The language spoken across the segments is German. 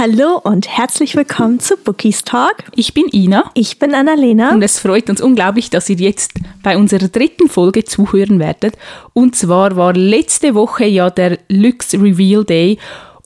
Hallo und herzlich willkommen zu Bookies Talk. Ich bin Ina. Ich bin Annalena. Und es freut uns unglaublich, dass ihr jetzt bei unserer dritten Folge zuhören werdet. Und zwar war letzte Woche ja der Lux Reveal Day.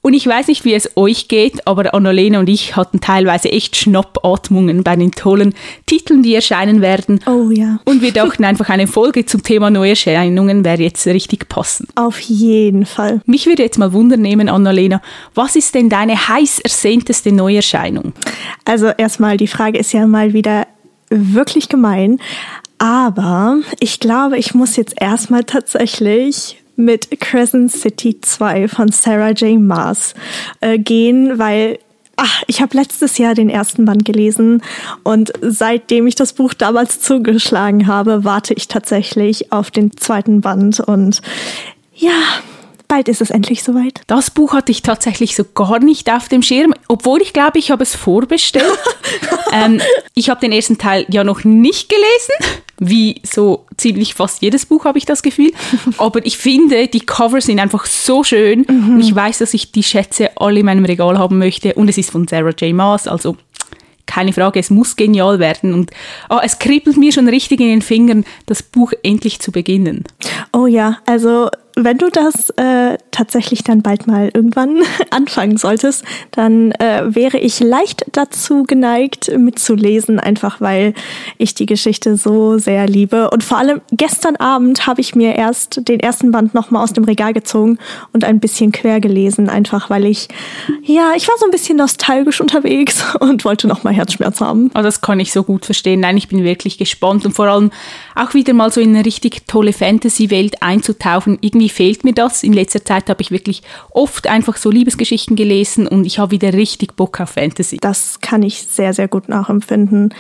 Und ich weiß nicht, wie es euch geht, aber Annalena und ich hatten teilweise echt Schnappatmungen bei den tollen Titeln, die erscheinen werden. Oh ja. Und wir dachten einfach, eine Folge zum Thema Neuerscheinungen wäre jetzt richtig passend. Auf jeden Fall. Mich würde jetzt mal Wunder nehmen, Annalena, was ist denn deine heiß ersehnteste Neuerscheinung? Also erstmal, die Frage ist ja mal wieder wirklich gemein. Aber ich glaube, ich muss jetzt erstmal tatsächlich mit Crescent City 2 von Sarah J. Maas äh, gehen, weil ach, ich habe letztes Jahr den ersten Band gelesen und seitdem ich das Buch damals zugeschlagen habe, warte ich tatsächlich auf den zweiten Band und ja, bald ist es endlich soweit. Das Buch hatte ich tatsächlich so gar nicht auf dem Schirm, obwohl ich glaube, ich habe es vorbestellt. ähm, ich habe den ersten Teil ja noch nicht gelesen wie so ziemlich fast jedes Buch, habe ich das Gefühl. Aber ich finde, die Covers sind einfach so schön mhm. und ich weiß, dass ich die Schätze alle in meinem Regal haben möchte. Und es ist von Sarah J. Maas, also keine Frage, es muss genial werden. Und oh, es kribbelt mir schon richtig in den Fingern, das Buch endlich zu beginnen. Oh ja, also wenn du das äh, tatsächlich dann bald mal irgendwann anfangen solltest, dann äh, wäre ich leicht dazu geneigt, mitzulesen, einfach weil ich die Geschichte so sehr liebe. Und vor allem gestern Abend habe ich mir erst den ersten Band nochmal aus dem Regal gezogen und ein bisschen quer gelesen, einfach weil ich, ja, ich war so ein bisschen nostalgisch unterwegs und wollte nochmal Herzschmerz haben. Oh, das kann ich so gut verstehen. Nein, ich bin wirklich gespannt und vor allem auch wieder mal so in eine richtig tolle Fantasy-Welt einzutauchen. Irgendwie irgendwie fehlt mir das. In letzter Zeit habe ich wirklich oft einfach so Liebesgeschichten gelesen und ich habe wieder richtig Bock auf Fantasy. Das kann ich sehr, sehr gut nachempfinden.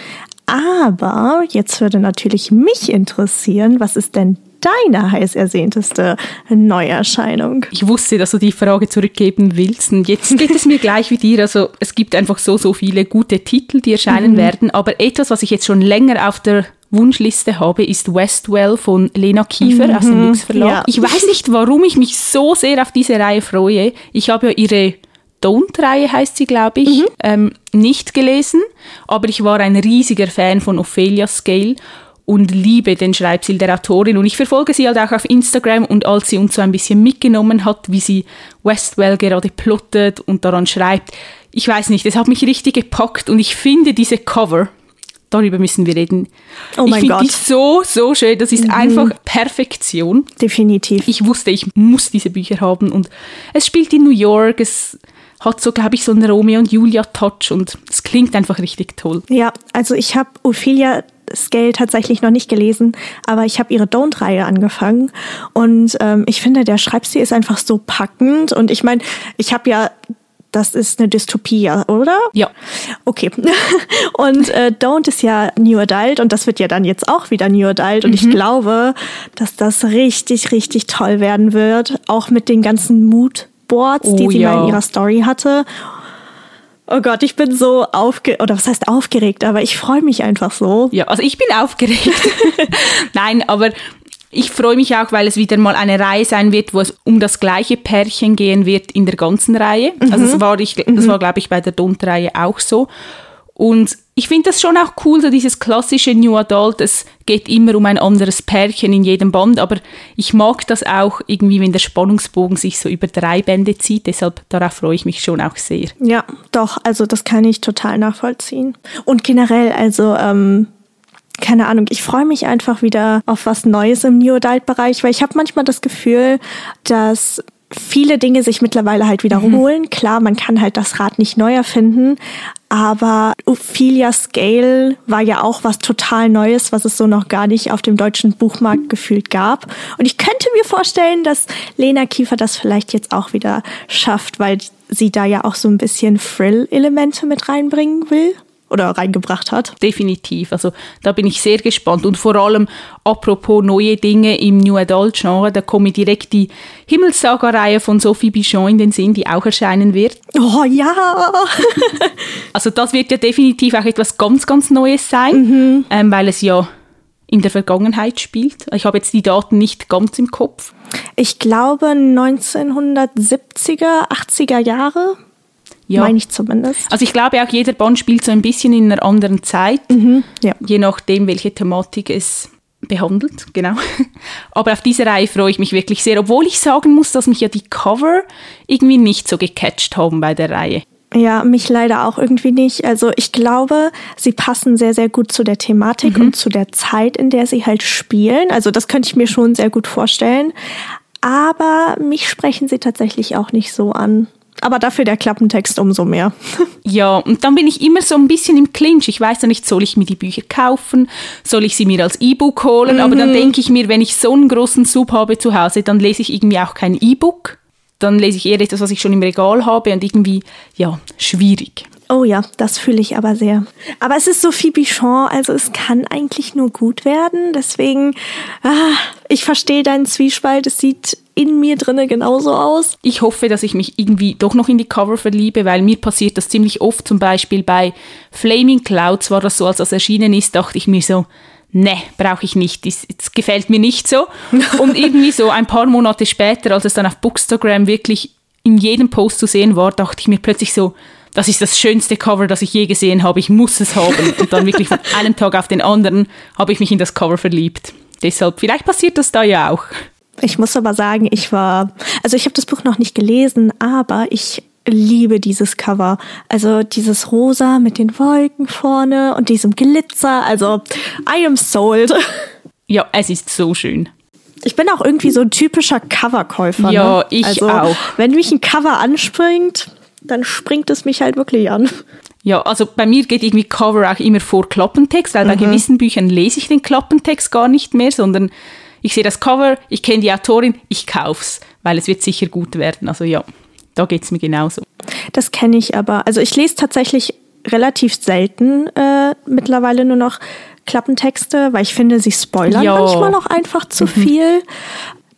Aber jetzt würde natürlich mich interessieren, was ist denn deine heiß ersehnteste Neuerscheinung? Ich wusste, dass du die Frage zurückgeben willst. Und jetzt geht es mir gleich wie dir. Also es gibt einfach so, so viele gute Titel, die erscheinen mhm. werden. Aber etwas, was ich jetzt schon länger auf der Wunschliste habe, ist Westwell von Lena Kiefer mhm, aus dem Lux Verlag. Ja. Ich weiß nicht, warum ich mich so sehr auf diese Reihe freue. Ich habe ja ihre Don't-Reihe heißt sie, glaube ich, mhm. ähm, nicht gelesen, aber ich war ein riesiger Fan von Ophelia Scale und liebe den Schreibstil der Autorin und ich verfolge sie halt auch auf Instagram und als sie uns so ein bisschen mitgenommen hat, wie sie Westwell gerade plottet und daran schreibt, ich weiß nicht, es hat mich richtig gepackt und ich finde diese Cover, darüber müssen wir reden. Oh mein ich finde die so, so schön. Das ist mhm. einfach Perfektion. Definitiv. Ich wusste, ich muss diese Bücher haben. Und es spielt in New York. Es hat so, glaube ich, so einen Romeo und Julia Touch und es klingt einfach richtig toll. Ja, also ich habe Ophelia Scale tatsächlich noch nicht gelesen, aber ich habe ihre Don't-Reihe angefangen und ähm, ich finde, der Schreibstil ist einfach so packend und ich meine, ich habe ja das ist eine Dystopie, oder? Ja. Okay. Und äh, Don't ist ja New Adult und das wird ja dann jetzt auch wieder New Adult. Und mhm. ich glaube, dass das richtig, richtig toll werden wird. Auch mit den ganzen Moodboards, oh, die sie ja. mal in ihrer Story hatte. Oh Gott, ich bin so aufgeregt, oder was heißt aufgeregt, aber ich freue mich einfach so. Ja, also ich bin aufgeregt. Nein, aber ich freue mich auch, weil es wieder mal eine Reihe sein wird, wo es um das gleiche Pärchen gehen wird in der ganzen Reihe. Mhm. Also das war, ich, das mhm. war, glaube ich, bei der Dunt-Reihe auch so. Und ich finde das schon auch cool, so dieses klassische New Adult, es geht immer um ein anderes Pärchen in jedem Band, aber ich mag das auch irgendwie, wenn der Spannungsbogen sich so über drei Bände zieht, deshalb darauf freue ich mich schon auch sehr. Ja, doch, also das kann ich total nachvollziehen. Und generell, also ähm, keine Ahnung, ich freue mich einfach wieder auf was Neues im New Adult Bereich, weil ich habe manchmal das Gefühl, dass viele Dinge sich mittlerweile halt wiederholen. Mhm. Klar, man kann halt das Rad nicht neu erfinden, aber Ophelia Scale war ja auch was total Neues, was es so noch gar nicht auf dem deutschen Buchmarkt gefühlt gab. Und ich könnte mir vorstellen, dass Lena Kiefer das vielleicht jetzt auch wieder schafft, weil sie da ja auch so ein bisschen Frill-Elemente mit reinbringen will oder reingebracht hat. Definitiv. Also da bin ich sehr gespannt. Und vor allem, apropos neue Dinge im New Adult Genre, da komme direkt die Himmelssaga-Reihe von Sophie Bichon in den Sinn, die auch erscheinen wird. Oh ja! also das wird ja definitiv auch etwas ganz, ganz Neues sein, mhm. ähm, weil es ja in der Vergangenheit spielt. Ich habe jetzt die Daten nicht ganz im Kopf. Ich glaube 1970er, 80er Jahre Ja. Meine ich zumindest. Also ich glaube auch, jeder Band spielt so ein bisschen in einer anderen Zeit, mhm, ja. je nachdem, welche Thematik es behandelt, genau. Aber auf diese Reihe freue ich mich wirklich sehr, obwohl ich sagen muss, dass mich ja die Cover irgendwie nicht so gecatcht haben bei der Reihe. Ja, mich leider auch irgendwie nicht. Also ich glaube, sie passen sehr, sehr gut zu der Thematik mhm. und zu der Zeit, in der sie halt spielen. Also das könnte ich mir schon sehr gut vorstellen. Aber mich sprechen sie tatsächlich auch nicht so an. Aber dafür der Klappentext umso mehr. ja, und dann bin ich immer so ein bisschen im Clinch. Ich weiß ja nicht, soll ich mir die Bücher kaufen? Soll ich sie mir als E-Book holen? Mhm. Aber dann mhm. denke ich mir, wenn ich so einen großen Sub habe zu Hause, dann lese ich irgendwie auch kein E-Book dann lese ich eher etwas, was ich schon im Regal habe und irgendwie, ja, schwierig. Oh ja, das fühle ich aber sehr. Aber es ist Sophie Bichon, also es kann eigentlich nur gut werden. Deswegen, ah, ich verstehe deinen Zwiespalt. Es sieht in mir drinne genauso aus. Ich hoffe, dass ich mich irgendwie doch noch in die Cover verliebe, weil mir passiert das ziemlich oft. Zum Beispiel bei Flaming Clouds war das so, als das erschienen ist, dachte ich mir so, ne, brauche ich nicht, das, das, gefällt mir nicht so. Und irgendwie so ein paar Monate später, als es dann auf Bookstagram wirklich in jedem Post zu sehen war, dachte ich mir plötzlich so, das ist das schönste Cover, das ich je gesehen habe, ich muss es haben. Und dann wirklich von einem Tag auf den anderen habe ich mich in das Cover verliebt. Deshalb, vielleicht passiert das da ja auch. Ich muss aber sagen, ich war, also ich habe das Buch noch nicht gelesen, aber ich liebe dieses Cover. Also dieses Rosa mit den Wolken vorne und diesem Glitzer. Also I am sold. Ja, es ist so schön. Ich bin auch irgendwie so ein typischer Coverkäufer. Ja, ne? ich also, auch. Wenn mich ein Cover anspringt, dann springt es mich halt wirklich an. Ja, also bei mir geht irgendwie Cover auch immer vor Klappentext, weil mhm. bei gewissen Büchern lese ich den Klappentext gar nicht mehr, sondern ich sehe das Cover, ich kenne die Autorin, ich kauf's, weil es wird sicher gut werden. Also ja. Da geht es mir genauso. Das kenne ich aber. Also ich lese tatsächlich relativ selten äh, mittlerweile nur noch Klappentexte, weil ich finde, sie spoilern jo. manchmal auch einfach zu mhm. viel.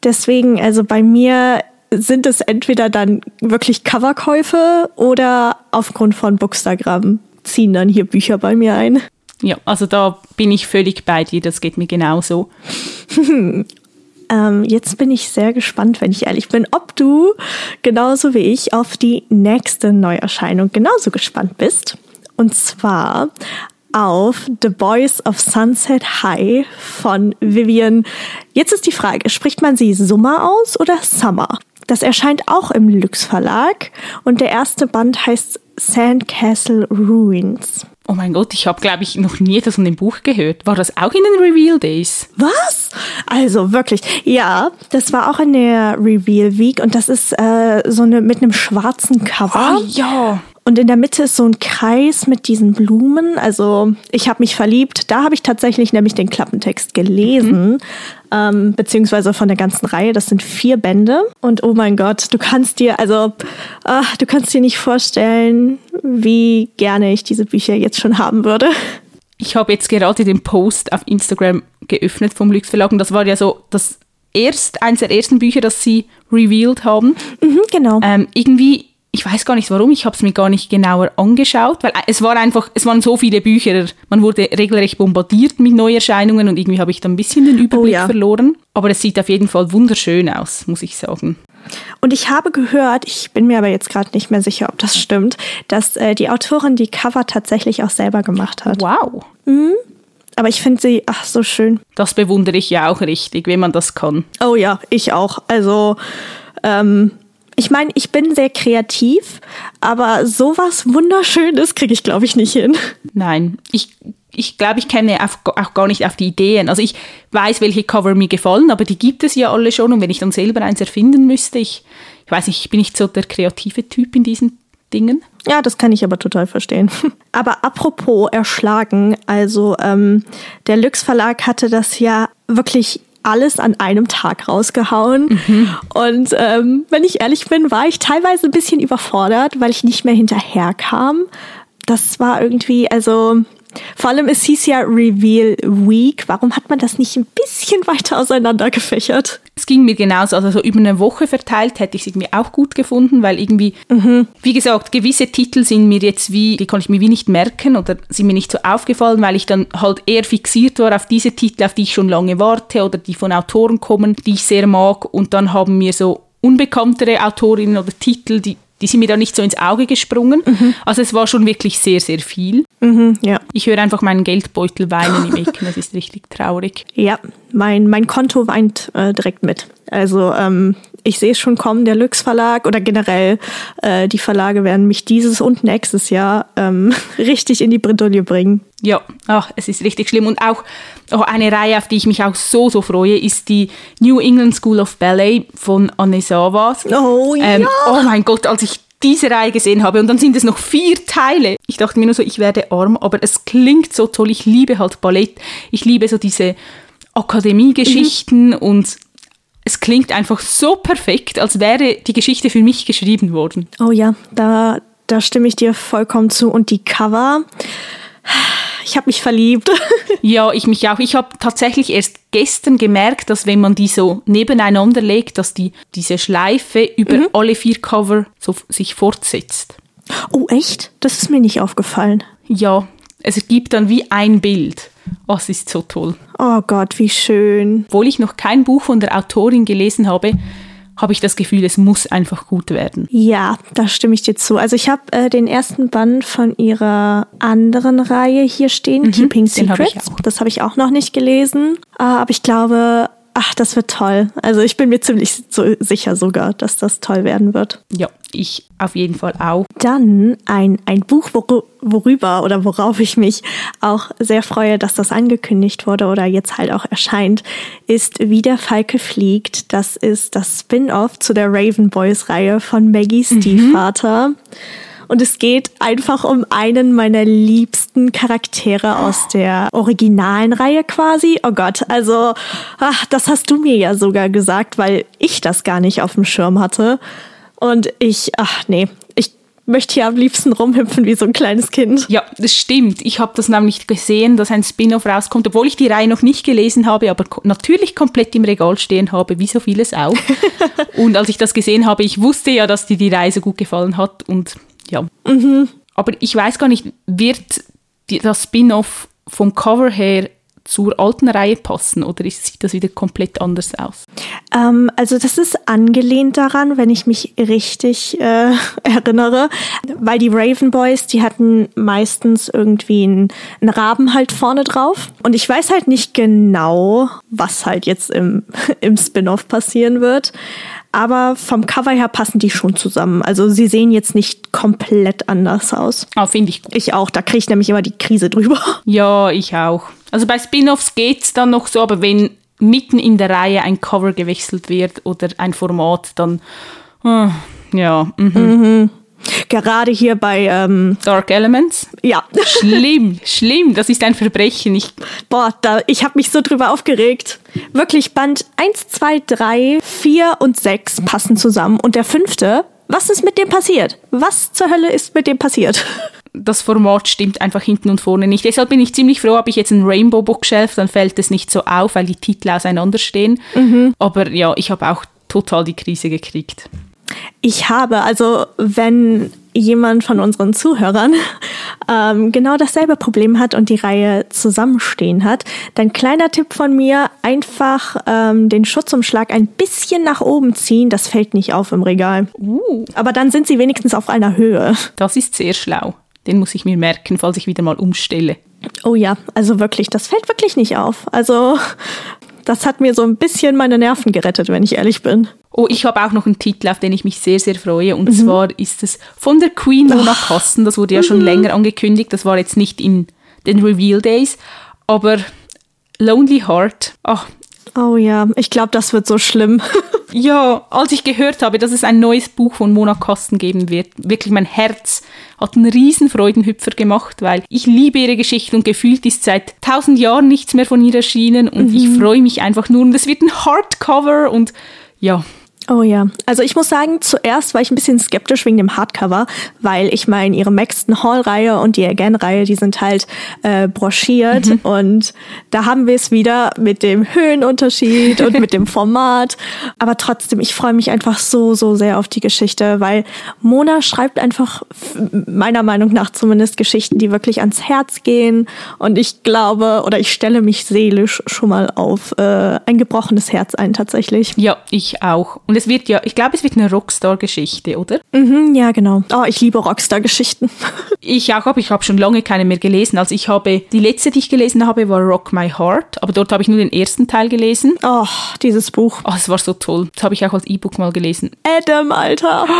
Deswegen, also bei mir sind es entweder dann wirklich Coverkäufe oder aufgrund von Bookstagram ziehen dann hier Bücher bei mir ein. Ja, also da bin ich völlig bei dir, das geht mir genauso. Ähm, jetzt bin ich sehr gespannt, wenn ich ehrlich bin, ob du genauso wie ich auf die nächste Neuerscheinung genauso gespannt bist. Und zwar auf The Boys of Sunset High von Vivian. Jetzt ist die Frage, spricht man sie Summer aus oder Summer? Das erscheint auch im Lux Verlag und der erste Band heißt Sandcastle Ruins. Oh mein Gott, ich habe, glaube ich, noch nie etwas von dem Buch gehört. War das auch in den Reveal Days? Was? Also wirklich, ja, das war auch in der Reveal Week und das ist äh, so eine mit einem schwarzen Cover. Oh, ja. Und in der Mitte ist so ein Kreis mit diesen Blumen. Also ich habe mich verliebt. Da habe ich tatsächlich nämlich den Klappentext gelesen, mhm. ähm, beziehungsweise von der ganzen Reihe. Das sind vier Bände. Und oh mein Gott, du kannst dir, also ach, du kannst dir nicht vorstellen, wie gerne ich diese Bücher jetzt schon haben würde. Ich habe jetzt gerade den Post auf Instagram geöffnet vom Lux Verlag und das war ja so das erst eins der ersten Bücher, das sie revealed haben. Mhm, genau. Ähm, irgendwie ich weiß gar nicht warum, ich habe es mir gar nicht genauer angeschaut, weil es war einfach, es waren so viele Bücher, man wurde regelrecht bombardiert mit Neuerscheinungen und irgendwie habe ich da ein bisschen den Überblick oh ja. verloren. Aber es sieht auf jeden Fall wunderschön aus, muss ich sagen. Und ich habe gehört, ich bin mir aber jetzt gerade nicht mehr sicher, ob das stimmt, dass äh, die Autorin die Cover tatsächlich auch selber gemacht hat. Wow. Mhm. Aber ich finde sie, ach, so schön. Das bewundere ich ja auch richtig, wenn man das kann. Oh ja, ich auch. Also, ähm, ich meine, ich bin sehr kreativ, aber sowas Wunderschönes kriege ich, glaube ich, nicht hin. Nein, ich ich glaube, ich kenne auch gar nicht auf die Ideen. Also ich weiß, welche Cover mir gefallen, aber die gibt es ja alle schon. Und wenn ich dann selber eins erfinden müsste, ich, ich weiß nicht, ich bin nicht so der kreative Typ in diesen Dingen. Ja, das kann ich aber total verstehen. Aber apropos erschlagen, also ähm, der Lux Verlag hatte das ja wirklich alles an einem Tag rausgehauen. Mhm. Und ähm, wenn ich ehrlich bin, war ich teilweise ein bisschen überfordert, weil ich nicht mehr hinterherkam. Das war irgendwie, also vor allem, es hieß ja Reveal Week. Warum hat man das nicht ein bisschen weiter auseinander gefächert? Es ging mir genauso. Also so über eine Woche verteilt hätte ich es irgendwie auch gut gefunden, weil irgendwie, mhm. wie gesagt, gewisse Titel sind mir jetzt wie, die konnte ich mir wie nicht merken oder sind mir nicht so aufgefallen, weil ich dann halt eher fixiert war auf diese Titel, auf die ich schon lange warte oder die von Autoren kommen, die ich sehr mag. Und dann haben mir so unbekanntere Autorinnen oder Titel, die die sind mir da nicht so ins Auge gesprungen. Also es war schon wirklich sehr, sehr viel. Mhm, ja. Ich höre einfach meinen Geldbeutel weinen im Ecken, das ist richtig traurig. Ja, mein, mein Konto weint äh, direkt mit. Also ähm, ich sehe es schon kommen, der Lux Verlag oder generell äh, die Verlage werden mich dieses und nächstes Jahr ähm, richtig in die Bredouille bringen. Ja, ach, es ist richtig schlimm. Und auch, auch eine Reihe, auf die ich mich auch so, so freue, ist die New England School of Ballet von Anne Savas. Oh ja! Ähm, oh mein Gott, als ich diese Reihe gesehen habe und dann sind es noch vier Teile. Ich dachte mir nur so, ich werde arm, aber es klingt so toll. Ich liebe halt Ballett. Ich liebe so diese Akademiegeschichten mhm. und es klingt einfach so perfekt, als wäre die Geschichte für mich geschrieben worden. Oh ja, da, da stimme ich dir vollkommen zu. Und die Cover, ich habe mich verliebt. ja, ich mich auch. Ich habe tatsächlich erst gestern gemerkt, dass wenn man die so nebeneinander legt, dass die, diese Schleife über mhm. alle vier Cover so sich fortsetzt. Oh, echt? Das ist mir nicht aufgefallen. Ja, es gibt dann wie ein Bild. Oh, es ist so toll. Oh Gott, wie schön. Obwohl ich noch kein Buch von der Autorin gelesen habe, habe ich das Gefühl, es muss einfach gut werden. Ja, da stimme ich dir zu. Also ich habe äh, den ersten Band von ihrer anderen Reihe hier stehen, mhm, Keeping Secrets. Hab das habe ich auch noch nicht gelesen. Äh, aber ich glaube, ach, das wird toll. Also ich bin mir ziemlich so sicher sogar, dass das toll werden wird. Ja, ich auf jeden Fall auch. Dann ein, ein Buch, worüber oder worauf ich mich auch sehr freue, dass das angekündigt wurde oder jetzt halt auch erscheint, ist Wie der Falke fliegt. Das ist das Spin-off zu der Raven Boys Reihe von Maggie mhm. Stiefvater. Mhm. Und es geht einfach um einen meiner liebsten Charaktere aus der originalen Reihe quasi. Oh Gott, also ach, das hast du mir ja sogar gesagt, weil ich das gar nicht auf dem Schirm hatte. Und ich, ach nee, ich möchte hier am liebsten rumhüpfen wie so ein kleines Kind. Ja, das stimmt. Ich habe das nämlich gesehen, dass ein Spin-off rauskommt, obwohl ich die Reihe noch nicht gelesen habe, aber natürlich komplett im Regal stehen habe, wie so vieles auch. und als ich das gesehen habe, ich wusste ja, dass dir die Reihe so gut gefallen hat und ja. Mhm. Aber ich weiß gar nicht, wird das Spin-off vom Cover her zur alten Reihe passen oder sieht das wieder komplett anders aus? Ähm, also das ist angelehnt daran, wenn ich mich richtig äh, erinnere, weil die Raven Boys, die hatten meistens irgendwie einen, einen Raben halt vorne drauf und ich weiß halt nicht genau, was halt jetzt im, im Spin-off passieren wird aber vom Cover her passen die schon zusammen. Also sie sehen jetzt nicht komplett anders aus. Ah, finde ich gut. Ich auch, da kriege ich nämlich immer die Krise drüber. Ja, ich auch. Also bei Spin-offs geht es dann noch so, aber wenn mitten in der Reihe ein Cover gewechselt wird oder ein Format, dann äh, ja. Mhm. Mhm. Gerade hier bei ähm, Dark Elements. Ja. Schlimm, schlimm. Das ist ein Verbrechen. Ich, Boah, da, ich habe mich so drüber aufgeregt. Wirklich, Band 1, 2, 3, 4 und 6 passen zusammen. Und der fünfte, was ist mit dem passiert? Was zur Hölle ist mit dem passiert? Das Format stimmt einfach hinten und vorne nicht. Deshalb bin ich ziemlich froh, habe ich jetzt ein Rainbow Bookshelf, dann fällt es nicht so auf, weil die Titel auseinanderstehen. Mhm. Aber ja, ich habe auch total die Krise gekriegt. Ich habe, also wenn jemand von unseren Zuhörern ähm, genau dasselbe Problem hat und die Reihe zusammenstehen hat, dann kleiner Tipp von mir, einfach ähm, den Schutzumschlag ein bisschen nach oben ziehen, das fällt nicht auf im Regal. Uh. Aber dann sind sie wenigstens auf einer Höhe. Das ist sehr schlau. Den muss ich mir merken, falls ich wieder mal umstelle. Oh ja, also wirklich, das fällt wirklich nicht auf. Also das hat mir so ein bisschen meine Nerven gerettet, wenn ich ehrlich bin. Oh, ich habe auch noch einen Titel, auf den ich mich sehr, sehr freue. Und mhm. zwar ist es von der Queen Mona oh. Kosten. Das wurde ja schon mhm. länger angekündigt. Das war jetzt nicht in den Reveal Days. Aber Lonely Heart. Oh, oh ja, ich glaube, das wird so schlimm. ja, als ich gehört habe, dass es ein neues Buch von Mona Kosten geben wird, wirklich mein Herz hat einen riesen Freudenhüpfer gemacht, weil ich liebe ihre Geschichte und gefühlt ist seit tausend Jahren nichts mehr von ihr erschienen und mhm. ich freue mich einfach nur und es wird ein Hardcover und ja, Oh ja, also ich muss sagen, zuerst war ich ein bisschen skeptisch wegen dem Hardcover, weil ich meine, ihre Maxton Hall-Reihe und die Again-Reihe, die sind halt äh, broschiert mhm. und da haben wir es wieder mit dem Höhenunterschied und mit dem Format. Aber trotzdem, ich freue mich einfach so, so sehr auf die Geschichte, weil Mona schreibt einfach meiner Meinung nach zumindest Geschichten, die wirklich ans Herz gehen und ich glaube oder ich stelle mich seelisch schon mal auf äh, ein gebrochenes Herz ein tatsächlich. Ja, ich auch. Und Und es wird ja, ich glaube, es wird eine Rockstar-Geschichte, oder? Mhm, ja, genau. Oh, ich liebe Rockstar-Geschichten. ich auch, aber ich habe schon lange keine mehr gelesen. Also ich habe, die letzte, die ich gelesen habe, war Rock My Heart, aber dort habe ich nur den ersten Teil gelesen. Oh, dieses Buch. Oh, es war so toll. Das habe ich auch als E-Book mal gelesen. Adam, Alter.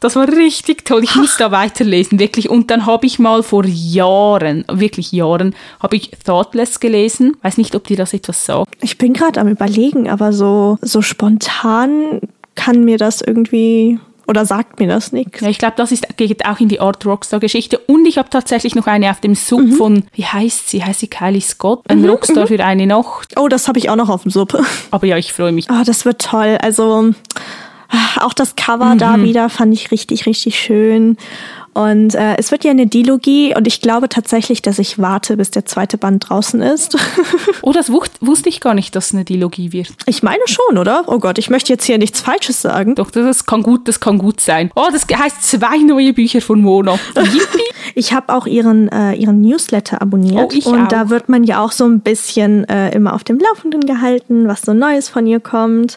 Das war richtig toll. Ich muss da weiterlesen, wirklich. Und dann habe ich mal vor Jahren, wirklich Jahren, habe ich Thoughtless gelesen. Weiß nicht, ob dir das etwas sagt. Ich bin gerade am überlegen, aber so, so spontan kann mir das irgendwie oder sagt mir das nichts? Ja, ich glaube, das ist, geht auch in die Art Rockstar-Geschichte. Und ich habe tatsächlich noch eine auf dem Sub mhm. von, wie heißt sie? Heißt sie Kylie Scott? Ein mhm, Rockstar mhm. für eine Nacht. Oh, das habe ich auch noch auf dem Sub. Aber ja, ich freue mich. Oh, das wird toll. Also auch das Cover mhm. da wieder fand ich richtig, richtig schön. Und äh, es wird ja eine Dilogie und ich glaube tatsächlich, dass ich warte, bis der zweite Band draußen ist. oh, das wusste ich gar nicht, dass es eine Dilogie wird. Ich meine schon, oder? Oh Gott, ich möchte jetzt hier nichts Falsches sagen. Doch, das kann gut, das kann gut sein. Oh, das heißt zwei neue Bücher von Mona. ich habe auch ihren, äh, ihren Newsletter abonniert. Oh, ich und auch. da wird man ja auch so ein bisschen äh, immer auf dem Laufenden gehalten, was so Neues von ihr kommt.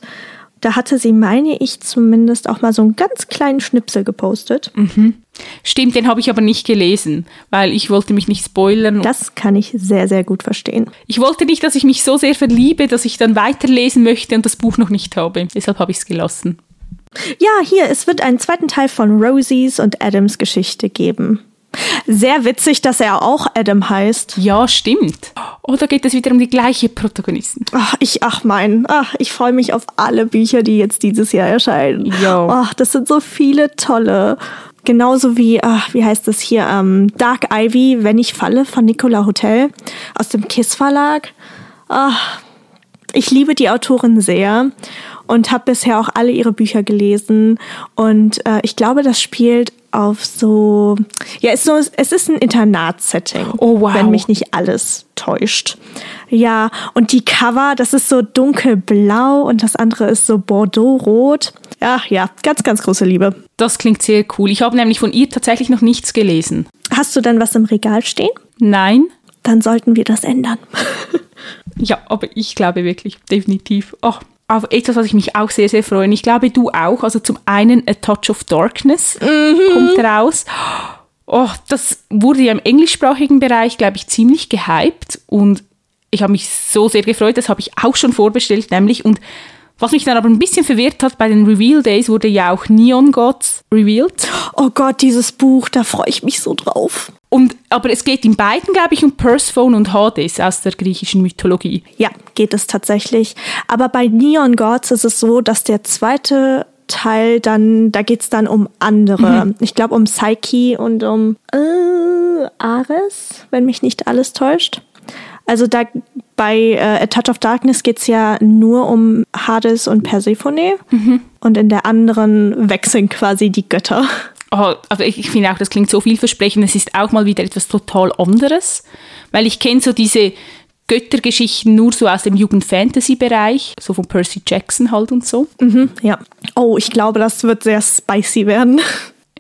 Da hatte sie, meine ich zumindest, auch mal so einen ganz kleinen Schnipsel gepostet. Mhm. Stimmt, den habe ich aber nicht gelesen, weil ich wollte mich nicht spoilern. Das kann ich sehr, sehr gut verstehen. Ich wollte nicht, dass ich mich so sehr verliebe, dass ich dann weiterlesen möchte und das Buch noch nicht habe. Deshalb habe ich es gelassen. Ja, hier, es wird einen zweiten Teil von Rosies und Adams Geschichte geben. Sehr witzig, dass er auch Adam heißt. Ja, stimmt. Oder geht es wieder um die gleiche Protagonisten? Ach, ich, ach mein, ach, ich freue mich auf alle Bücher, die jetzt dieses Jahr erscheinen. Ja. Ach, das sind so viele tolle. Genauso wie, ach, wie heißt das hier, ähm, Dark Ivy, Wenn ich falle, von Nicola Hotel aus dem KISS Verlag. Ach, ich liebe die Autorin sehr und habe bisher auch alle ihre Bücher gelesen. Und äh, ich glaube, das spielt auf so, ja, es ist, so, es ist ein Internatsetting, oh, wow. wenn mich nicht alles täuscht. Ja, und die Cover, das ist so dunkelblau und das andere ist so bordeauxrot. Ja, ja, ganz, ganz große Liebe. Das klingt sehr cool. Ich habe nämlich von ihr tatsächlich noch nichts gelesen. Hast du denn was im Regal stehen? Nein. Dann sollten wir das ändern. ja, aber ich glaube wirklich, definitiv. Oh, auf etwas, was ich mich auch sehr, sehr freue. Und ich glaube, du auch. Also zum einen A Touch of Darkness mhm. kommt raus. Oh, das wurde ja im englischsprachigen Bereich, glaube ich, ziemlich gehypt. Und ich habe mich so sehr gefreut. Das habe ich auch schon vorbestellt, nämlich. Und was mich dann aber ein bisschen verwirrt hat, bei den Reveal Days wurde ja auch Neon Gods revealed. Oh Gott, dieses Buch, da freue ich mich so drauf. Und, aber es geht in beiden, glaube ich, um Persephone und Hades aus der griechischen Mythologie. Ja, geht es tatsächlich. Aber bei Neon Gods ist es so, dass der zweite Teil dann, da geht es dann um andere. Mhm. Ich glaube um Psyche und um äh, Ares, wenn mich nicht alles täuscht. Also da bei äh, A Touch of Darkness geht es ja nur um Hades und Persephone mhm. und in der anderen wechseln quasi die Götter. Oh, also ich, ich finde auch, das klingt so vielversprechend. Es ist auch mal wieder etwas total anderes, weil ich kenne so diese Göttergeschichten nur so aus dem Jugend-Fantasy-Bereich, so von Percy Jackson halt und so. Mhm, ja. Oh, ich glaube, das wird sehr spicy werden.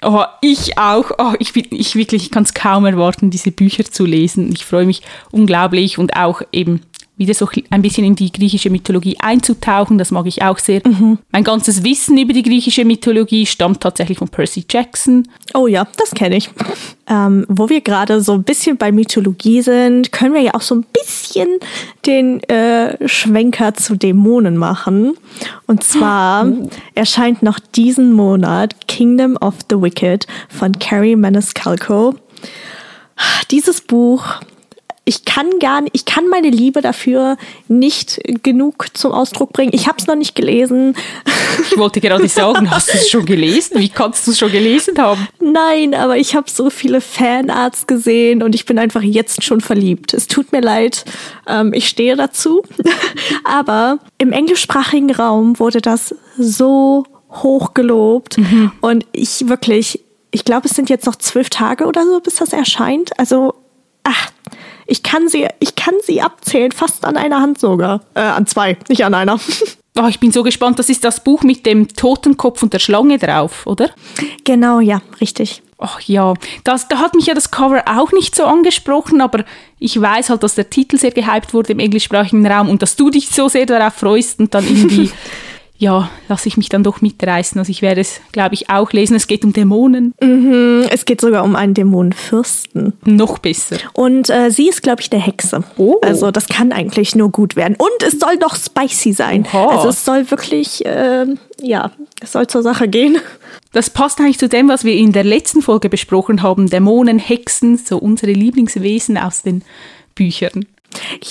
Oh, ich auch. Oh, ich, bin, ich wirklich, ich kann es kaum erwarten, diese Bücher zu lesen. Ich freue mich unglaublich und auch eben wieder so ein bisschen in die griechische Mythologie einzutauchen. Das mag ich auch sehr. Mhm. Mein ganzes Wissen über die griechische Mythologie stammt tatsächlich von Percy Jackson. Oh ja, das kenne ich. Ähm, wo wir gerade so ein bisschen bei Mythologie sind, können wir ja auch so ein bisschen den äh, Schwenker zu Dämonen machen. Und zwar oh. erscheint noch diesen Monat Kingdom of the Wicked von Carrie Maniscalco. Dieses Buch ich kann gar nicht, ich kann meine Liebe dafür nicht genug zum Ausdruck bringen. Ich habe es noch nicht gelesen. Ich wollte gerade sagen, hast du es schon gelesen? Wie kannst du es schon gelesen haben? Nein, aber ich habe so viele Fanarts gesehen und ich bin einfach jetzt schon verliebt. Es tut mir leid, ähm, ich stehe dazu. aber im englischsprachigen Raum wurde das so hoch gelobt mhm. und ich wirklich, ich glaube, es sind jetzt noch zwölf Tage oder so, bis das erscheint. Also, ach, ich kann sie, ich kann sie abzählen, fast an einer Hand sogar. Äh, an zwei, nicht an einer. Oh, ich bin so gespannt. Das ist das Buch mit dem Totenkopf und der Schlange drauf, oder? Genau, ja, richtig. Ach ja, das, da hat mich ja das Cover auch nicht so angesprochen, aber ich weiß halt, dass der Titel sehr gehypt wurde im englischsprachigen Raum und dass du dich so sehr darauf freust und dann irgendwie ja, lasse ich mich dann doch mitreißen. Also ich werde es, glaube ich, auch lesen. Es geht um Dämonen. Mhm, es geht sogar um einen Dämonenfürsten. Noch besser. Und äh, sie ist, glaube ich, der Hexe. Oh. Also das kann eigentlich nur gut werden. Und es soll doch spicy sein. Oha. Also es soll wirklich, äh, ja, es soll zur Sache gehen. Das passt eigentlich zu dem, was wir in der letzten Folge besprochen haben. Dämonen, Hexen, so unsere Lieblingswesen aus den Büchern.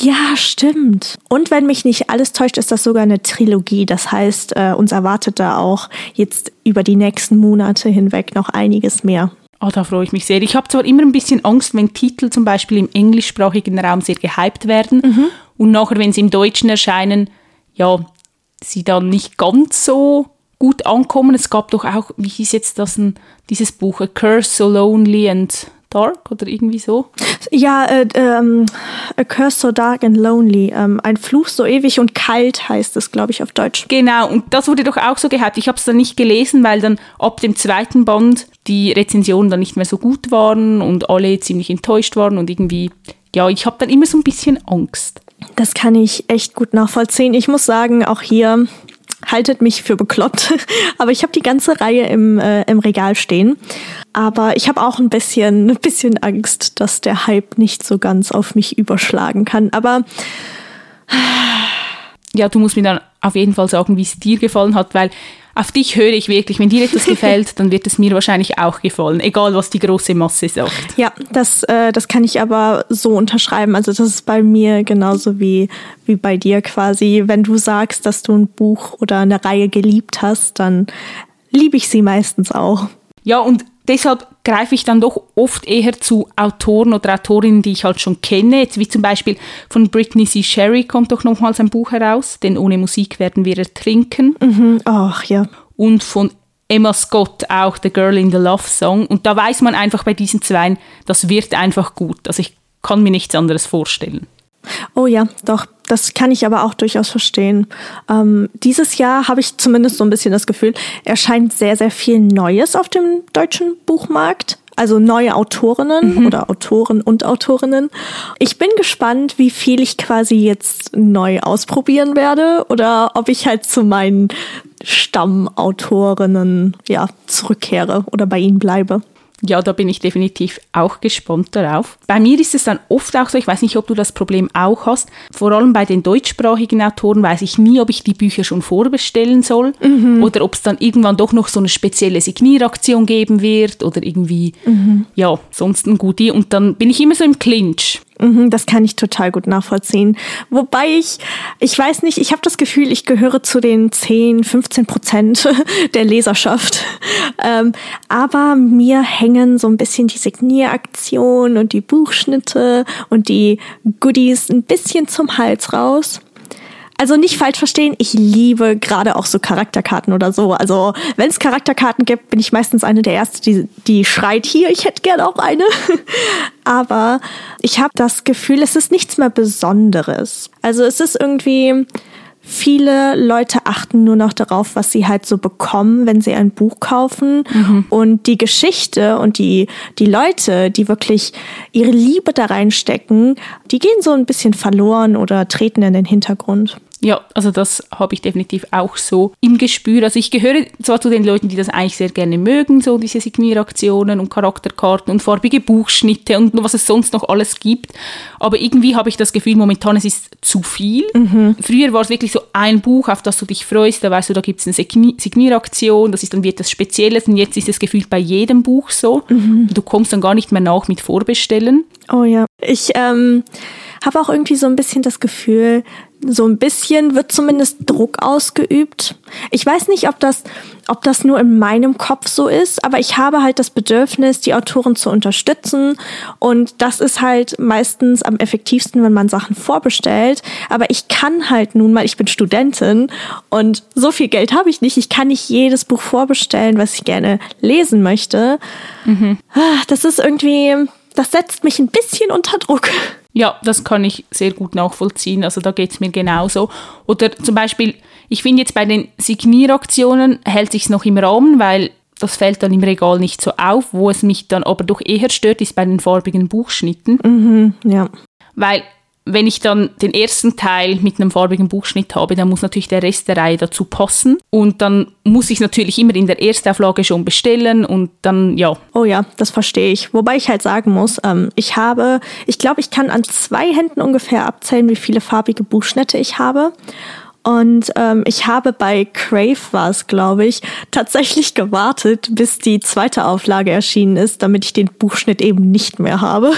Ja, stimmt. Und wenn mich nicht alles täuscht, ist das sogar eine Trilogie. Das heißt, äh, uns erwartet da auch jetzt über die nächsten Monate hinweg noch einiges mehr. Oh, da freue ich mich sehr. Ich habe zwar immer ein bisschen Angst, wenn Titel zum Beispiel im englischsprachigen Raum sehr gehypt werden und nachher, wenn sie im Deutschen erscheinen, ja, sie dann nicht ganz so gut ankommen. Es gab doch auch, wie hieß jetzt das, ein, dieses Buch, A Curse So Lonely and Dark oder irgendwie so? Ja, äh, ähm, A Curse So Dark and Lonely. Ähm, ein Fluch so ewig und kalt heißt es, glaube ich, auf Deutsch. Genau, und das wurde doch auch so gehypt. Ich habe es dann nicht gelesen, weil dann ab dem zweiten Band die Rezensionen dann nicht mehr so gut waren und alle ziemlich enttäuscht waren und irgendwie, ja, ich habe dann immer so ein bisschen Angst. Das kann ich echt gut nachvollziehen. Ich muss sagen, auch hier haltet mich für bekloppt, aber ich habe die ganze Reihe im, äh, im Regal stehen. Aber ich habe auch ein bisschen, ein bisschen Angst, dass der Hype nicht so ganz auf mich überschlagen kann. Aber Ja, du musst mir dann auf jeden Fall sagen, wie es dir gefallen hat, weil auf dich höre ich wirklich. Wenn dir etwas gefällt, dann wird es mir wahrscheinlich auch gefallen, egal was die große Masse sagt. ja, das, äh, das kann ich aber so unterschreiben. Also das ist bei mir genauso wie, wie bei dir quasi. Wenn du sagst, dass du ein Buch oder eine Reihe geliebt hast, dann liebe ich sie meistens auch. Ja, und deshalb greife ich dann doch oft eher zu Autoren oder Autorinnen, die ich halt schon kenne. Jetzt wie zum Beispiel von Britney C. Sherry kommt doch nochmals ein Buch heraus, denn ohne Musik werden wir ertrinken. Mhm. Ach ja. Und von Emma Scott auch The Girl in the Love Song. Und da weiß man einfach bei diesen zweien, das wird einfach gut. Also ich kann mir nichts anderes vorstellen. Oh ja, doch, das kann ich aber auch durchaus verstehen. Ähm, dieses Jahr habe ich zumindest so ein bisschen das Gefühl, erscheint sehr, sehr viel Neues auf dem deutschen Buchmarkt. Also neue Autorinnen oder Autoren und Autorinnen. Ich bin gespannt, wie viel ich quasi jetzt neu ausprobieren werde oder ob ich halt zu meinen Stammautorinnen ja, zurückkehre oder bei ihnen bleibe. Ja, da bin ich definitiv auch gespannt darauf. Bei mir ist es dann oft auch so, ich weiß nicht, ob du das Problem auch hast, vor allem bei den deutschsprachigen Autoren weiß ich nie, ob ich die Bücher schon vorbestellen soll oder ob es dann irgendwann doch noch so eine spezielle Signieraktion geben wird oder irgendwie, ja, sonst ein Goodie. Und dann bin ich immer so im Clinch. Mhm, Das kann ich total gut nachvollziehen. Wobei ich, ich weiß nicht, ich habe das Gefühl, ich gehöre zu den 10, 15 Prozent der Leserschaft. Ähm, aber mir hängen so ein bisschen die Signieraktion und die Buchschnitte und die Goodies ein bisschen zum Hals raus. Also nicht falsch verstehen, ich liebe gerade auch so Charakterkarten oder so. Also wenn es Charakterkarten gibt, bin ich meistens eine der Ersten, die, die schreit hier, ich hätte gerne auch eine. Aber ich habe das Gefühl, es ist nichts mehr Besonderes. Also es ist irgendwie, viele Leute achten nur noch darauf, was sie halt so bekommen, wenn sie ein Buch kaufen. Und die Geschichte und die, die Leute, die wirklich ihre Liebe da reinstecken, die gehen so ein bisschen verloren oder treten in den Hintergrund. Ja, also das habe ich definitiv auch so im Gespür. Also ich gehöre zwar zu den Leuten, die das eigentlich sehr gerne mögen, so diese Signieraktionen und Charakterkarten und farbige Buchschnitte und was es sonst noch alles gibt. Aber irgendwie habe ich das Gefühl, momentan es ist zu viel. Früher war es wirklich so ein Buch, auf das du dich freust, da weißt du, da gibt es eine Signi- Signieraktion, das ist dann wie etwas Spezielles und jetzt ist es gefühlt bei jedem Buch so. Und du kommst dann gar nicht mehr nach mit Vorbestellen. Oh ja. Ich ähm, habe auch irgendwie so ein bisschen das Gefühl, so ein bisschen wird zumindest Druck ausgeübt. Ich weiß nicht, ob das, ob das nur in meinem Kopf so ist, aber ich habe halt das Bedürfnis, die Autoren zu unterstützen. Und das ist halt meistens am effektivsten, wenn man Sachen vorbestellt. Aber ich kann halt nun mal, ich bin Studentin und so viel Geld habe ich nicht. Ich kann nicht jedes Buch vorbestellen, was ich gerne lesen möchte. Ah, Das ist irgendwie, das setzt mich ein bisschen unter Druck. Ja, das kann ich sehr gut nachvollziehen. Also da geht's mir genauso. Oder zum Beispiel, ich finde jetzt bei den Signieraktionen hält sich's noch im Rahmen, weil das fällt dann im Regal nicht so auf. Wo es mich dann aber doch eher stört, ist bei den farbigen Buchschnitten. Ja. Weil wenn ich dann den ersten Teil mit einem farbigen Buchschnitt habe, dann muss natürlich der Rest der Reihe dazu passen. Und dann muss ich natürlich immer in der Erstauflage schon bestellen und dann, ja. Oh ja, das verstehe ich. Wobei ich halt sagen muss, ähm, ich habe, ich glaube, ich kann an zwei Händen ungefähr abzählen, wie viele farbige Buchschnitte ich habe. Und ähm, ich habe bei Crave war es, glaube ich, tatsächlich gewartet, bis die zweite Auflage erschienen ist, damit ich den Buchschnitt eben nicht mehr habe.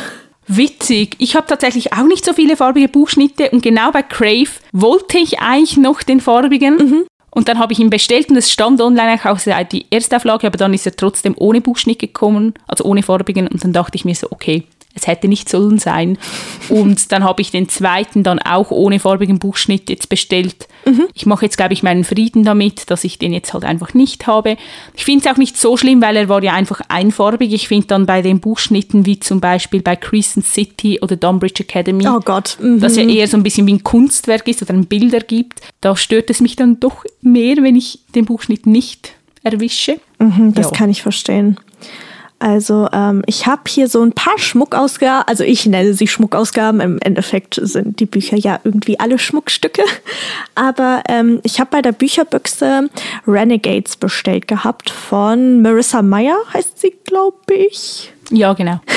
Witzig. Ich habe tatsächlich auch nicht so viele farbige Buchschnitte und genau bei Crave wollte ich eigentlich noch den farbigen. Mhm. Und dann habe ich ihn bestellt und es stand online auch die Erstauflage, aber dann ist er trotzdem ohne Buchschnitt gekommen, also ohne farbigen. Und dann dachte ich mir so, okay, es hätte nicht sollen sein. Und dann habe ich den zweiten dann auch ohne farbigen Buchschnitt jetzt bestellt. Mhm. Ich mache jetzt, glaube ich, meinen Frieden damit, dass ich den jetzt halt einfach nicht habe. Ich finde es auch nicht so schlimm, weil er war ja einfach einfarbig. Ich finde dann bei den Buchschnitten, wie zum Beispiel bei Crescent City oder Dunbridge Academy, oh Gott. Mhm. das ja eher so ein bisschen wie ein Kunstwerk ist oder ein Bilder gibt, da stört es mich dann doch mehr, wenn ich den Buchschnitt nicht erwische. Mhm, das ja. kann ich verstehen. Also ähm, ich habe hier so ein paar Schmuckausgaben, also ich nenne sie Schmuckausgaben, im Endeffekt sind die Bücher ja irgendwie alle Schmuckstücke. Aber ähm, ich habe bei der Bücherbüchse Renegades bestellt gehabt von Marissa Meyer, heißt sie, glaube ich. Ja, genau.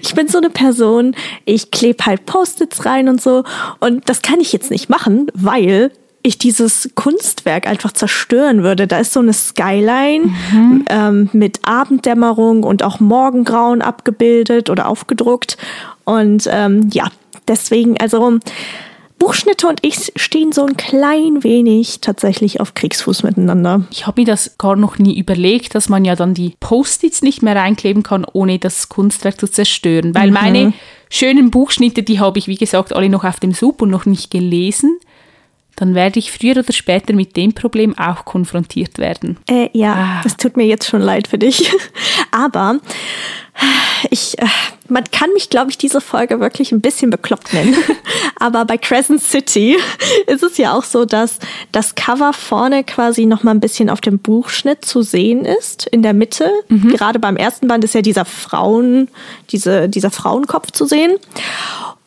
Ich bin so eine Person, ich klebe halt Post-its rein und so. Und das kann ich jetzt nicht machen, weil ich dieses Kunstwerk einfach zerstören würde. Da ist so eine Skyline mhm. ähm, mit Abenddämmerung und auch Morgengrauen abgebildet oder aufgedruckt. Und ähm, ja, deswegen, also Buchschnitte und ich stehen so ein klein wenig tatsächlich auf Kriegsfuß miteinander. Ich habe mir das gar noch nie überlegt, dass man ja dann die Post-its nicht mehr reinkleben kann, ohne das Kunstwerk zu zerstören. Weil mhm. meine schönen Buchschnitte, die habe ich, wie gesagt, alle noch auf dem Sub und noch nicht gelesen dann werde ich früher oder später mit dem Problem auch konfrontiert werden. Äh, ja, es ah. tut mir jetzt schon leid für dich. Aber ich, äh, man kann mich, glaube ich, diese Folge wirklich ein bisschen bekloppt nennen. Aber bei Crescent City ist es ja auch so, dass das Cover vorne quasi noch mal ein bisschen auf dem Buchschnitt zu sehen ist, in der Mitte. Mhm. Gerade beim ersten Band ist ja dieser Frauen, diese, dieser Frauenkopf zu sehen.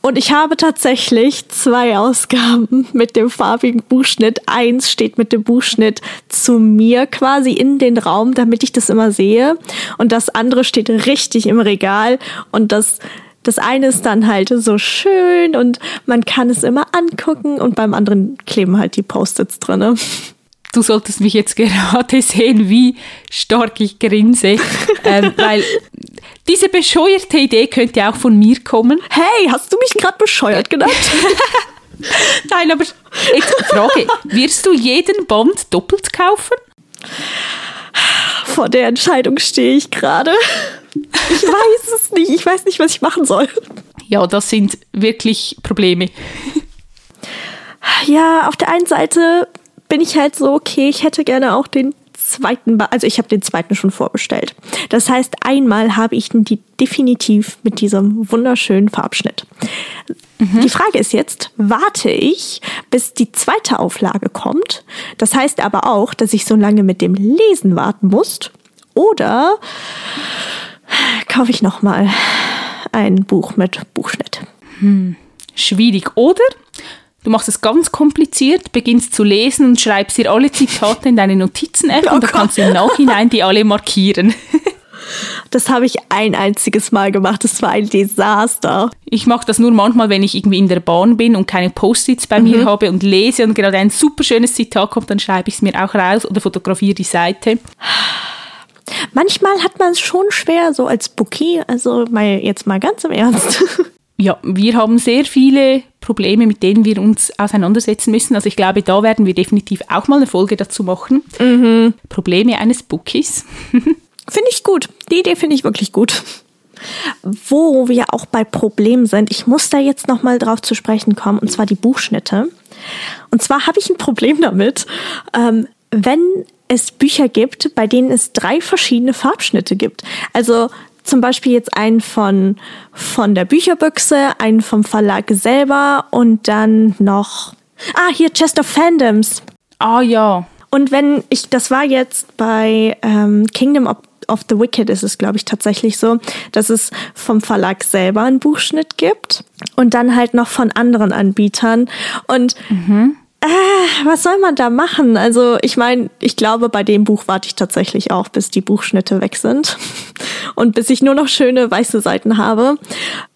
Und ich habe tatsächlich zwei Ausgaben mit dem farbigen Buchschnitt. Eins steht mit dem Buchschnitt zu mir quasi in den Raum, damit ich das immer sehe. Und das andere steht richtig im Regal. Und das, das eine ist dann halt so schön und man kann es immer angucken. Und beim anderen kleben halt die Post-its drinne du solltest mich jetzt gerade sehen, wie stark ich grinse, ähm, weil diese bescheuerte Idee könnte auch von mir kommen. Hey, hast du mich gerade bescheuert genannt? Nein, aber jetzt Frage, wirst du jeden Bond doppelt kaufen? Vor der Entscheidung stehe ich gerade. Ich weiß es nicht. Ich weiß nicht, was ich machen soll. Ja, das sind wirklich Probleme. Ja, auf der einen Seite bin ich halt so, okay, ich hätte gerne auch den zweiten, also ich habe den zweiten schon vorbestellt. Das heißt, einmal habe ich die definitiv mit diesem wunderschönen Farbschnitt. Mhm. Die Frage ist jetzt, warte ich, bis die zweite Auflage kommt? Das heißt aber auch, dass ich so lange mit dem Lesen warten muss. Oder kaufe ich nochmal ein Buch mit Buchschnitt? Hm. Schwierig. Oder Du machst es ganz kompliziert, beginnst zu lesen und schreibst dir alle Zitate in deine Notizen-App oh und dann kannst du im Nachhinein die alle markieren. Das habe ich ein einziges Mal gemacht. Das war ein Desaster. Ich mache das nur manchmal, wenn ich irgendwie in der Bahn bin und keine Post-its bei mhm. mir habe und lese und gerade ein super schönes Zitat kommt, dann schreibe ich es mir auch raus oder fotografiere die Seite. Manchmal hat man es schon schwer, so als Bookie, also mal, jetzt mal ganz im Ernst. Ja, wir haben sehr viele Probleme, mit denen wir uns auseinandersetzen müssen. Also ich glaube, da werden wir definitiv auch mal eine Folge dazu machen. Mhm. Probleme eines Bookies. finde ich gut. Die Idee finde ich wirklich gut. Wo wir auch bei Problemen sind, ich muss da jetzt noch mal drauf zu sprechen kommen, und zwar die Buchschnitte. Und zwar habe ich ein Problem damit, ähm, wenn es Bücher gibt, bei denen es drei verschiedene Farbschnitte gibt. Also zum Beispiel jetzt einen von, von der Bücherbüchse, einen vom Verlag selber und dann noch, ah, hier Chest of Fandoms. Ah, ja. Und wenn ich, das war jetzt bei ähm, Kingdom of, of the Wicked ist es, glaube ich, tatsächlich so, dass es vom Verlag selber einen Buchschnitt gibt und dann halt noch von anderen Anbietern. Und mhm. Äh, was soll man da machen? Also ich meine, ich glaube, bei dem Buch warte ich tatsächlich auch, bis die Buchschnitte weg sind und bis ich nur noch schöne weiße Seiten habe.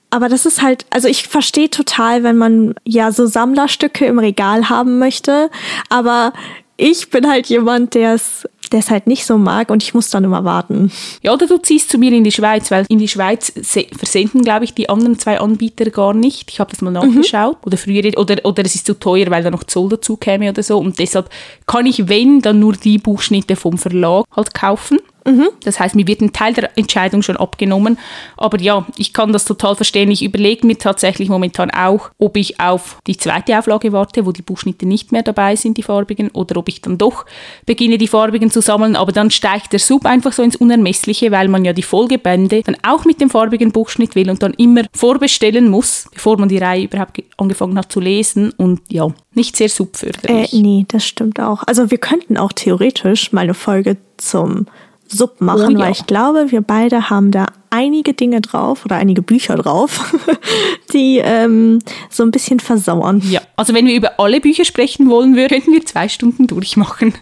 Aber das ist halt, also ich verstehe total, wenn man ja so Sammlerstücke im Regal haben möchte. Aber ich bin halt jemand, der es der es halt nicht so mag und ich muss dann immer warten. Ja, oder du ziehst zu mir in die Schweiz, weil in die Schweiz versenden, glaube ich, die anderen zwei Anbieter gar nicht. Ich habe das mal mhm. nachgeschaut. Mhm. Oder früher, oder, oder es ist zu teuer, weil da noch Zoll dazu käme oder so. Und deshalb kann ich, wenn, dann nur die Buchschnitte vom Verlag halt kaufen. Mhm. Das heißt, mir wird ein Teil der Entscheidung schon abgenommen. Aber ja, ich kann das total verstehen. Ich überlege mir tatsächlich momentan auch, ob ich auf die zweite Auflage warte, wo die Buchschnitte nicht mehr dabei sind, die farbigen, oder ob ich dann doch beginne, die farbigen zu sammeln. Aber dann steigt der Sub einfach so ins Unermessliche, weil man ja die Folgebände dann auch mit dem farbigen Buchschnitt will und dann immer vorbestellen muss, bevor man die Reihe überhaupt angefangen hat zu lesen. Und ja, nicht sehr subförderlich. Äh, nee, das stimmt auch. Also wir könnten auch theoretisch mal eine Folge zum Sub machen, oh, weil ich glaube, wir beide haben da einige Dinge drauf oder einige Bücher drauf, die ähm, so ein bisschen versauern. Ja, also wenn wir über alle Bücher sprechen wollen würden, könnten wir zwei Stunden durchmachen.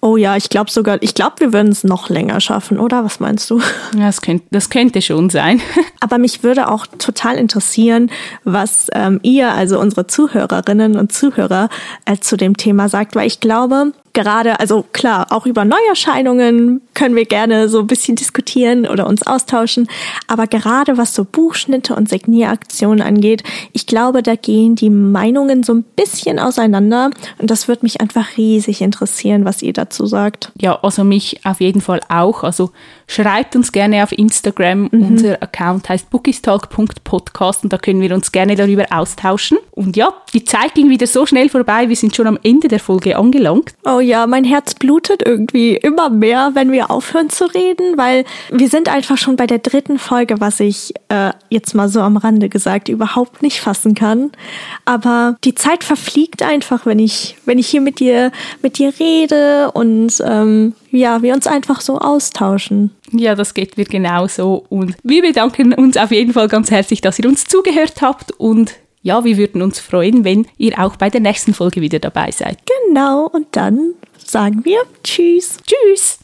Oh ja, ich glaube sogar, ich glaube, wir würden es noch länger schaffen, oder? Was meinst du? Ja, das könnte, das könnte schon sein. Aber mich würde auch total interessieren, was ähm, ihr, also unsere Zuhörerinnen und Zuhörer, äh, zu dem Thema sagt, weil ich glaube, gerade, also klar, auch über Neuerscheinungen können wir gerne so ein bisschen diskutieren oder uns austauschen. Aber gerade was so Buchschnitte und Signieraktionen angeht, ich glaube, da gehen die Meinungen so ein bisschen auseinander. Und das würde mich einfach riesig interessieren, was ihr dazu sagt. Ja, also mich auf jeden Fall auch. Also schreibt uns gerne auf Instagram. Mhm. Unser Account heißt bookistalk.podcast und da können wir uns gerne darüber austauschen. Und ja, die Zeit ging wieder so schnell vorbei. Wir sind schon am Ende der Folge angelangt. Oh ja, mein Herz blutet irgendwie immer mehr, wenn wir aufhören zu reden, weil wir sind einfach schon bei der dritten Folge, was ich äh, jetzt mal so am Rande gesagt überhaupt nicht fassen kann. Aber die Zeit verfliegt einfach, wenn ich, wenn ich hier mit dir, mit dir rede und ähm, ja, wir uns einfach so austauschen. Ja, das geht mir genauso. Und wir bedanken uns auf jeden Fall ganz herzlich, dass ihr uns zugehört habt und ja, wir würden uns freuen, wenn ihr auch bei der nächsten Folge wieder dabei seid. Genau, und dann sagen wir Tschüss. Tschüss.